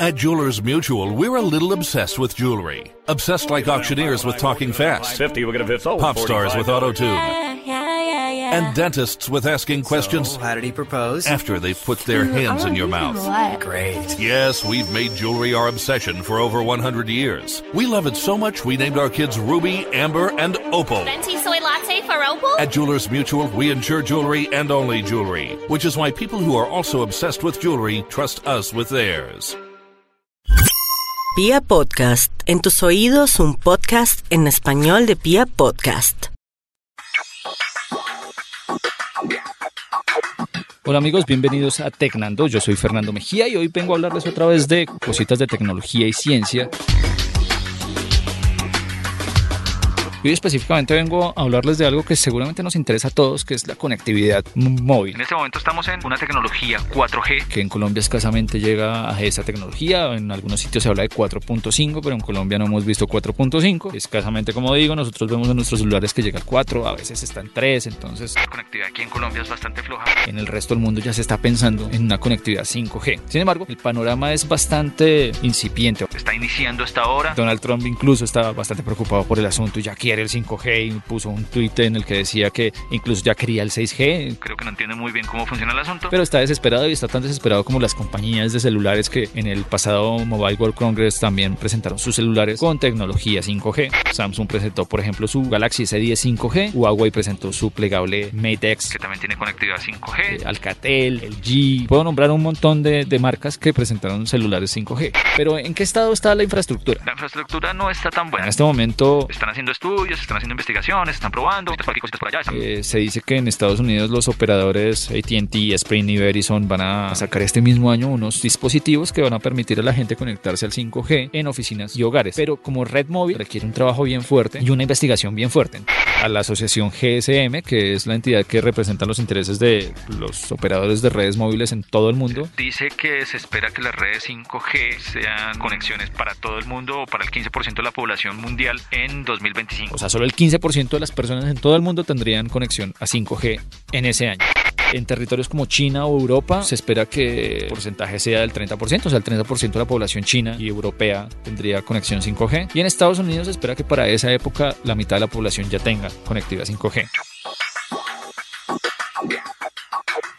At Jewelers Mutual, we're a little obsessed with jewelry. Obsessed like auctioneers with talking fast, 50, we're going to sold. pop stars with auto tune, Yeah, yeah, yeah, yeah. and dentists with asking questions So, how did he propose? after they've put their hands in oh, your mouth. What? Great. Yes, we've made jewelry our obsession for over 100 years. We love it so much we named our kids Ruby, Amber, and Opal. Venti soy latte for Opal? At Jewelers Mutual, we insure jewelry and only jewelry, which is why people who are also obsessed with jewelry trust us with theirs. Pia Podcast, en tus oídos un podcast en español de Pia Podcast. Hola amigos, bienvenidos a Tecnando. Yo soy Fernando Mejía y hoy vengo a hablarles otra vez de cositas de tecnología y ciencia. Hoy específicamente vengo a hablarles de algo que seguramente nos interesa a todos, que es la conectividad móvil. En este momento estamos en una tecnología 4G, que en Colombia escasamente llega a esa tecnología. En algunos sitios se habla de 4.5, pero en Colombia no hemos visto 4.5. Escasamente, como digo, nosotros vemos en nuestros celulares que llega al 4, a veces está en 3, entonces la conectividad aquí en Colombia es bastante floja. En el resto del mundo ya se está pensando en una conectividad 5G. Sin embargo, el panorama es bastante incipiente. Está iniciando hasta ahora. Donald Trump incluso está bastante preocupado por el asunto y ya quiere el 5G y puso un tweet en el que decía que incluso ya quería el 6G. Creo que no entiende muy bien cómo funciona el asunto. Pero está desesperado y está tan desesperado como las compañías de celulares que en el pasado Mobile World Congress también presentaron sus celulares con tecnología 5G. Samsung presentó, por ejemplo, su Galaxy S10 5G. Huawei presentó su plegable Mate X, que también tiene conectividad 5G. Eh, Alcatel, LG. Puedo nombrar un montón de, de marcas que presentaron celulares 5G. Pero ¿en qué estado está la infraestructura? La infraestructura no está tan buena. En este momento están haciendo estudios, están haciendo investigaciones, están probando, por aquí, por allá. Eh, se dice que en Estados Unidos los operadores AT&T, Sprint y Verizon van a sacar este mismo año unos dispositivos que van a permitir a la gente conectarse al 5G en oficinas y hogares. Pero como red móvil requiere un trabajo bien fuerte y una investigación bien fuerte. A la asociación GSM, que es la entidad que representa los intereses de los operadores de redes móviles en todo el mundo, dice que se espera que las redes 5G sean conexiones para todo el mundo o para el 15% de la población mundial en 2025. O sea, solo el 15% de las personas en todo el mundo tendrían conexión a 5G en ese año. En territorios como China o Europa se espera que el porcentaje sea del 30%, o sea, el 30% de la población china y europea tendría conexión 5G. Y en Estados Unidos se espera que para esa época la mitad de la población ya tenga conectividad 5G.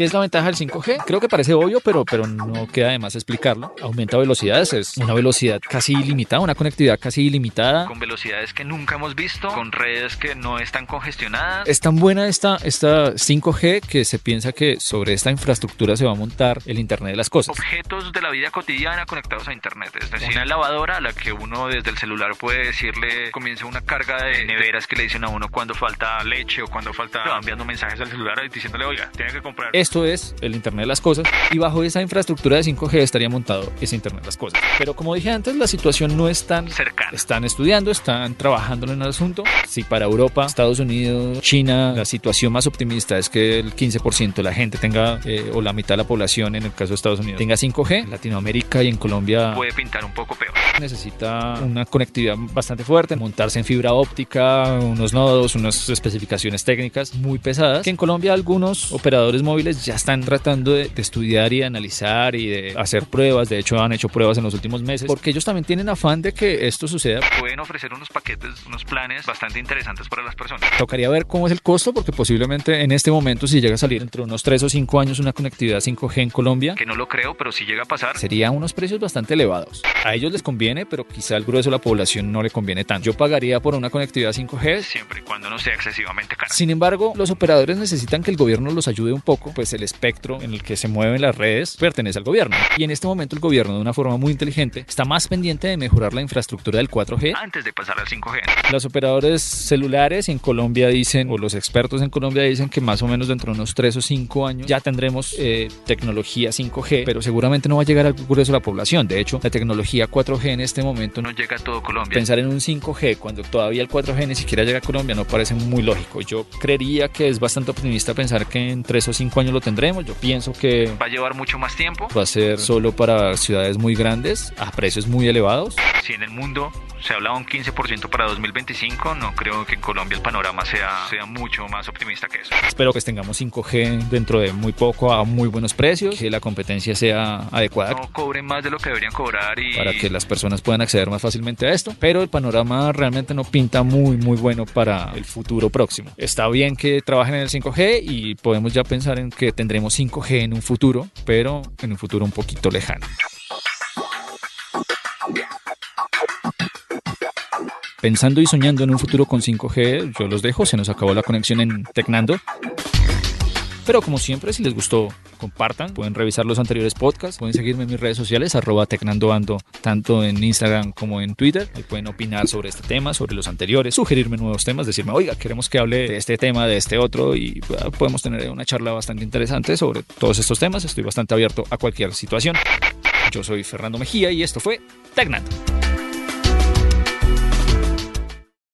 ¿Qué es la ventaja del 5G? Creo que parece obvio, pero, pero no queda de más explicarlo. Aumenta velocidades, es una velocidad casi ilimitada, una conectividad casi ilimitada. Con velocidades que nunca hemos visto, con redes que no están congestionadas. Es tan buena esta, esta 5G que se piensa que sobre esta infraestructura se va a montar el Internet de las cosas. Objetos de la vida cotidiana conectados a Internet, es decir, una lavadora a la que uno desde el celular puede decirle, comienza una carga de neveras que le dicen a uno cuando falta leche o cuando falta, enviando mensajes al celular y diciéndole, oiga, tiene que comprar. Esto es el Internet de las cosas y bajo esa infraestructura de 5G estaría montado ese Internet de las cosas. Pero como dije antes, la situación no es tan cercana. Están estudiando, están trabajando en el asunto. Si para Europa, Estados Unidos, China, la situación más optimista es que el 15% de la gente tenga, eh, o la mitad de la población, en el caso de Estados Unidos, tenga 5G, en Latinoamérica y en Colombia puede pintar un poco peor. Necesita una conectividad bastante fuerte, montarse en fibra óptica, unos nodos, unas especificaciones técnicas muy pesadas, que en Colombia algunos operadores móviles ya están tratando de, de estudiar y de analizar y de hacer pruebas. De hecho, han hecho pruebas en los últimos meses, porque ellos también tienen afán de que esto suceda. Pueden ofrecer unos paquetes, unos planes bastante interesantes para las personas. Tocaría ver cómo es el costo, porque posiblemente en este momento, si llega a salir entre unos 3 o 5 años una conectividad 5G en Colombia, que no lo creo, pero si llega a pasar, sería unos precios bastante elevados. A ellos les conviene, pero quizá al grueso de la población no le conviene tanto. Yo pagaría por una conectividad 5G siempre y cuando no sea excesivamente cara. Sin embargo, los operadores necesitan que el gobierno los ayude un poco, pues el espectro en el que se mueven las redes pertenece al gobierno. Y en este momento el gobierno, de una forma muy inteligente, está más pendiente de mejorar la infraestructura del 4G antes de pasar al 5G. Los operadores celulares en Colombia dicen, o los expertos en Colombia dicen que más o menos dentro de unos 3 o 5 años ya tendremos eh, tecnología 5G, pero seguramente no va a llegar al grueso de la población. De hecho, la tecnología 4G en este momento no llega a todo Colombia. Pensar en un 5G cuando todavía el 4G ni siquiera llega a Colombia no parece muy lógico. Yo creería que es bastante optimista pensar que en 3 o 5 años lo tendremos. Yo pienso que va a llevar mucho más tiempo. Va a ser solo para ciudades muy grandes, a precios muy elevados. Si en el mundo se hablaba un 15% para 2025, no creo que en Colombia el panorama sea, sea mucho más optimista que eso. Espero que tengamos 5G dentro de muy poco a muy buenos precios, que la competencia sea adecuada. No cobren más de lo que deberían cobrar y... Para que las personas puedan acceder más fácilmente a esto, pero el panorama realmente no pinta muy muy bueno para el futuro próximo. Está bien que trabajen en el 5G y podemos ya pensar en que tendremos 5G en un futuro, pero en un futuro un poquito lejano. Pensando y soñando en un futuro con 5G, yo los dejo, se nos acabó la conexión en Tecnando. Pero como siempre, si les gustó, compartan. Pueden revisar los anteriores podcasts. Pueden seguirme en mis redes sociales, arroba tecnandoando, tanto en Instagram como en Twitter. Ahí pueden opinar sobre este tema, sobre los anteriores, sugerirme nuevos temas, decirme, oiga, queremos que hable de este tema, de este otro, y ah, podemos tener una charla bastante interesante sobre todos estos temas. Estoy bastante abierto a cualquier situación. Yo soy Fernando Mejía y esto fue Tecnando.